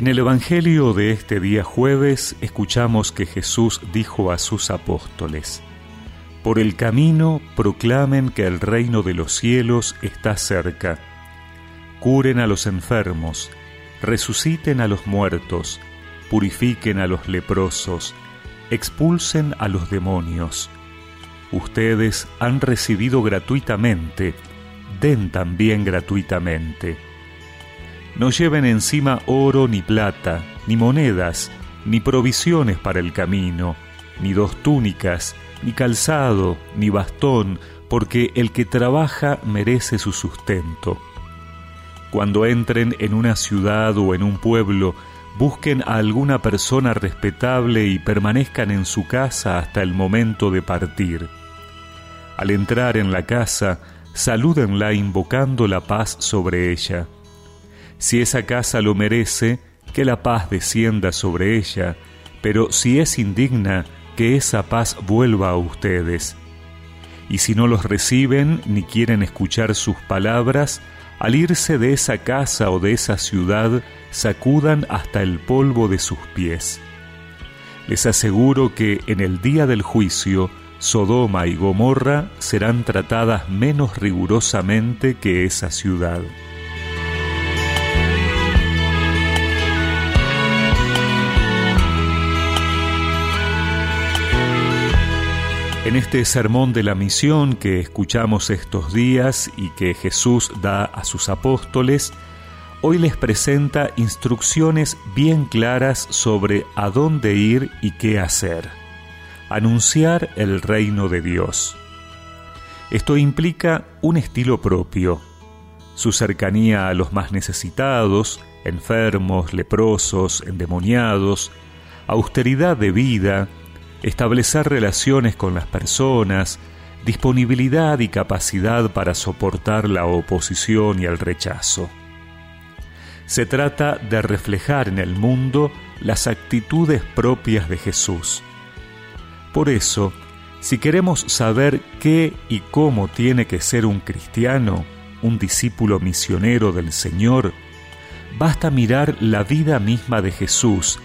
En el Evangelio de este día jueves escuchamos que Jesús dijo a sus apóstoles, Por el camino proclamen que el reino de los cielos está cerca, curen a los enfermos, resuciten a los muertos, purifiquen a los leprosos, expulsen a los demonios. Ustedes han recibido gratuitamente, den también gratuitamente no lleven encima oro ni plata, ni monedas, ni provisiones para el camino, ni dos túnicas, ni calzado, ni bastón, porque el que trabaja merece su sustento. Cuando entren en una ciudad o en un pueblo, busquen a alguna persona respetable y permanezcan en su casa hasta el momento de partir. Al entrar en la casa, salúdenla invocando la paz sobre ella. Si esa casa lo merece, que la paz descienda sobre ella, pero si es indigna, que esa paz vuelva a ustedes. Y si no los reciben ni quieren escuchar sus palabras, al irse de esa casa o de esa ciudad, sacudan hasta el polvo de sus pies. Les aseguro que en el día del juicio, Sodoma y Gomorra serán tratadas menos rigurosamente que esa ciudad. En este sermón de la misión que escuchamos estos días y que Jesús da a sus apóstoles, hoy les presenta instrucciones bien claras sobre a dónde ir y qué hacer. Anunciar el reino de Dios. Esto implica un estilo propio, su cercanía a los más necesitados, enfermos, leprosos, endemoniados, austeridad de vida, establecer relaciones con las personas, disponibilidad y capacidad para soportar la oposición y el rechazo. Se trata de reflejar en el mundo las actitudes propias de Jesús. Por eso, si queremos saber qué y cómo tiene que ser un cristiano, un discípulo misionero del Señor, basta mirar la vida misma de Jesús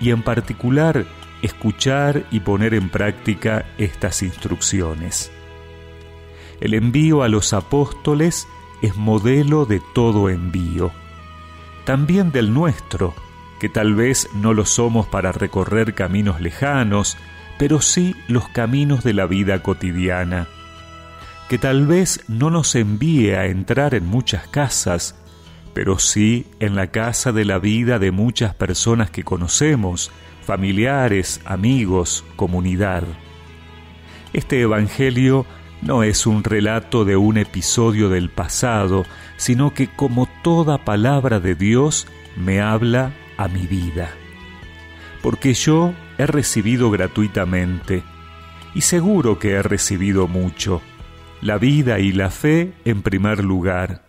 y en particular escuchar y poner en práctica estas instrucciones. El envío a los apóstoles es modelo de todo envío, también del nuestro, que tal vez no lo somos para recorrer caminos lejanos, pero sí los caminos de la vida cotidiana, que tal vez no nos envíe a entrar en muchas casas, pero sí en la casa de la vida de muchas personas que conocemos, familiares, amigos, comunidad. Este Evangelio no es un relato de un episodio del pasado, sino que como toda palabra de Dios me habla a mi vida. Porque yo he recibido gratuitamente, y seguro que he recibido mucho, la vida y la fe en primer lugar.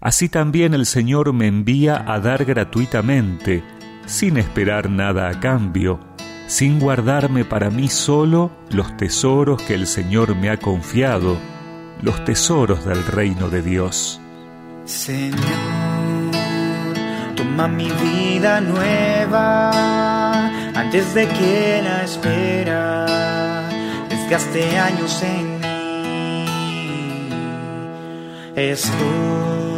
Así también el Señor me envía a dar gratuitamente, sin esperar nada a cambio, sin guardarme para mí solo los tesoros que el Señor me ha confiado, los tesoros del reino de Dios. Señor, toma mi vida nueva antes de que la espera desgaste años en mí. Estoy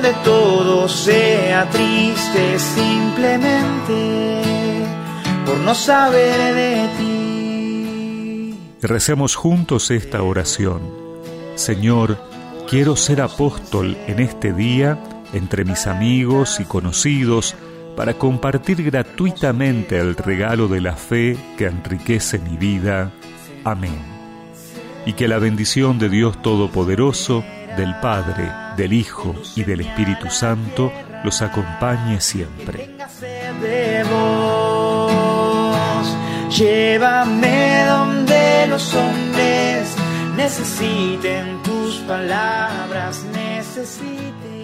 donde todo sea triste simplemente por no saber de ti. Recemos juntos esta oración. Señor, quiero ser apóstol en este día entre mis amigos y conocidos para compartir gratuitamente el regalo de la fe que enriquece mi vida. Amén. Y que la bendición de Dios Todopoderoso, del Padre, del Hijo y del Espíritu Santo los acompañe siempre. Llévame donde los hombres necesiten tus palabras, necesiten.